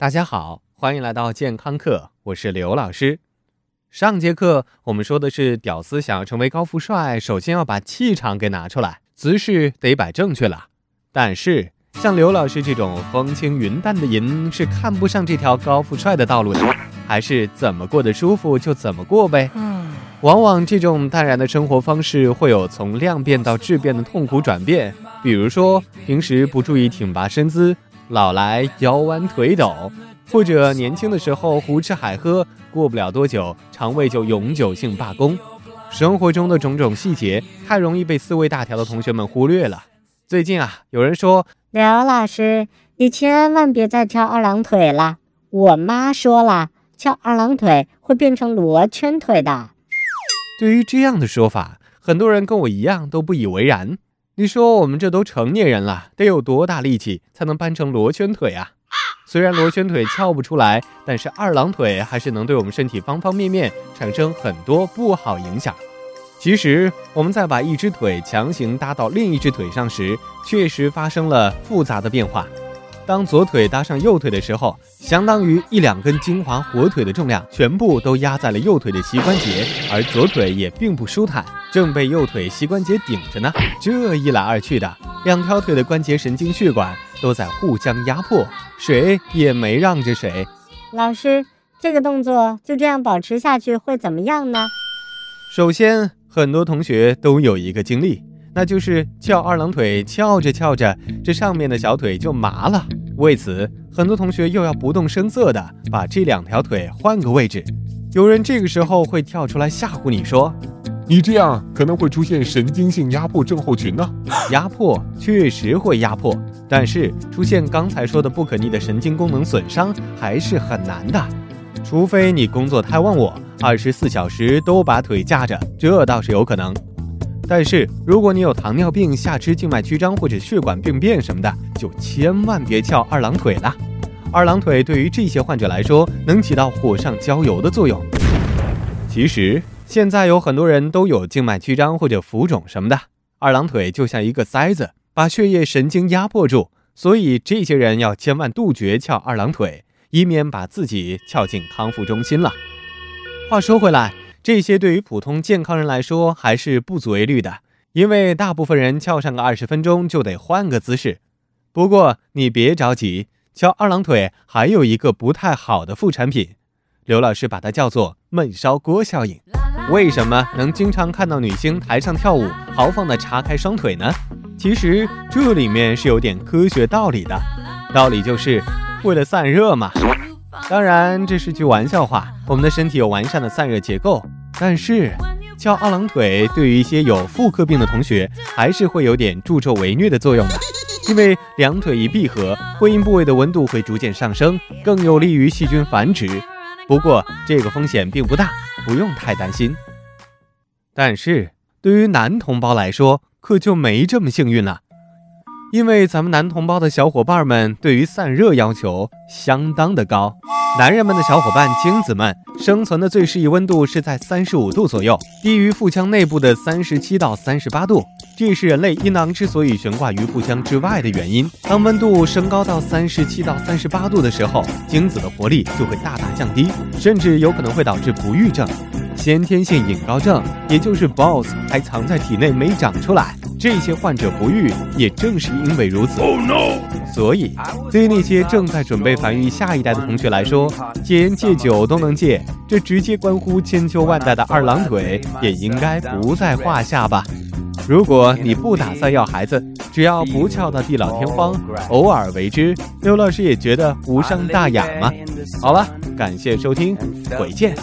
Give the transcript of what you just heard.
大家好，欢迎来到健康课，我是刘老师。上节课我们说的是，屌丝想要成为高富帅，首先要把气场给拿出来，姿势得摆正确了。但是像刘老师这种风轻云淡的人，是看不上这条高富帅的道路的，还是怎么过得舒服就怎么过呗。往往这种淡然的生活方式，会有从量变到质变的痛苦转变。比如说，平时不注意挺拔身姿。老来腰弯腿抖，或者年轻的时候胡吃海喝，过不了多久肠胃就永久性罢工。生活中的种种细节太容易被思维大条的同学们忽略了。最近啊，有人说刘老师，你千万别再翘二郎腿了。我妈说了，翘二郎腿会变成罗圈腿的。对于这样的说法，很多人跟我一样都不以为然。你说我们这都成年人了，得有多大力气才能搬成罗圈腿啊？虽然罗圈腿翘不出来，但是二郎腿还是能对我们身体方方面面产生很多不好影响。其实我们在把一只腿强行搭到另一只腿上时，确实发生了复杂的变化。当左腿搭上右腿的时候，相当于一两根金华火腿的重量全部都压在了右腿的膝关节，而左腿也并不舒坦，正被右腿膝关节顶着呢。这一来二去的，两条腿的关节神经血管都在互相压迫，谁也没让着谁。老师，这个动作就这样保持下去会怎么样呢？首先，很多同学都有一个经历。那就是翘二郎腿，翘着翘着，这上面的小腿就麻了。为此，很多同学又要不动声色的把这两条腿换个位置。有人这个时候会跳出来吓唬你说：“你这样可能会出现神经性压迫症候群呢。”压迫确实会压迫，但是出现刚才说的不可逆的神经功能损伤还是很难的。除非你工作太忘我，二十四小时都把腿架着，这倒是有可能。但是，如果你有糖尿病、下肢静脉曲张或者血管病变什么的，就千万别翘二郎腿了。二郎腿对于这些患者来说，能起到火上浇油的作用。其实，现在有很多人都有静脉曲张或者浮肿什么的，二郎腿就像一个塞子，把血液神经压迫住。所以，这些人要千万杜绝翘二郎腿，以免把自己翘进康复中心了。话说回来。这些对于普通健康人来说还是不足为虑的，因为大部分人翘上个二十分钟就得换个姿势。不过你别着急，翘二郎腿还有一个不太好的副产品，刘老师把它叫做闷烧锅效应。为什么能经常看到女星台上跳舞豪放地叉开双腿呢？其实这里面是有点科学道理的，道理就是为了散热嘛。当然，这是句玩笑话。我们的身体有完善的散热结构，但是翘二郎腿对于一些有妇科病的同学，还是会有点助纣为虐的作用的。因为两腿一闭合，会阴部位的温度会逐渐上升，更有利于细菌繁殖。不过这个风险并不大，不用太担心。但是对于男同胞来说，可就没这么幸运了。因为咱们男同胞的小伙伴们对于散热要求相当的高，男人们的小伙伴精子们生存的最适宜温度是在三十五度左右，低于腹腔内部的三十七到三十八度，这是人类阴囊之所以悬挂于腹腔之外的原因。当温度升高到三十七到三十八度的时候，精子的活力就会大大降低，甚至有可能会导致不育症。先天性隐睾症，也就是 BOSS，还藏在体内没长出来，这些患者不育，也正是因为如此。所以，对于那些正在准备繁育下一代的同学来说，戒烟戒酒都能戒，这直接关乎千秋万代的二郎腿，也应该不在话下吧。如果你不打算要孩子，只要不翘到地老天荒，偶尔为之，刘老师也觉得无伤大雅嘛。好了，感谢收听回见。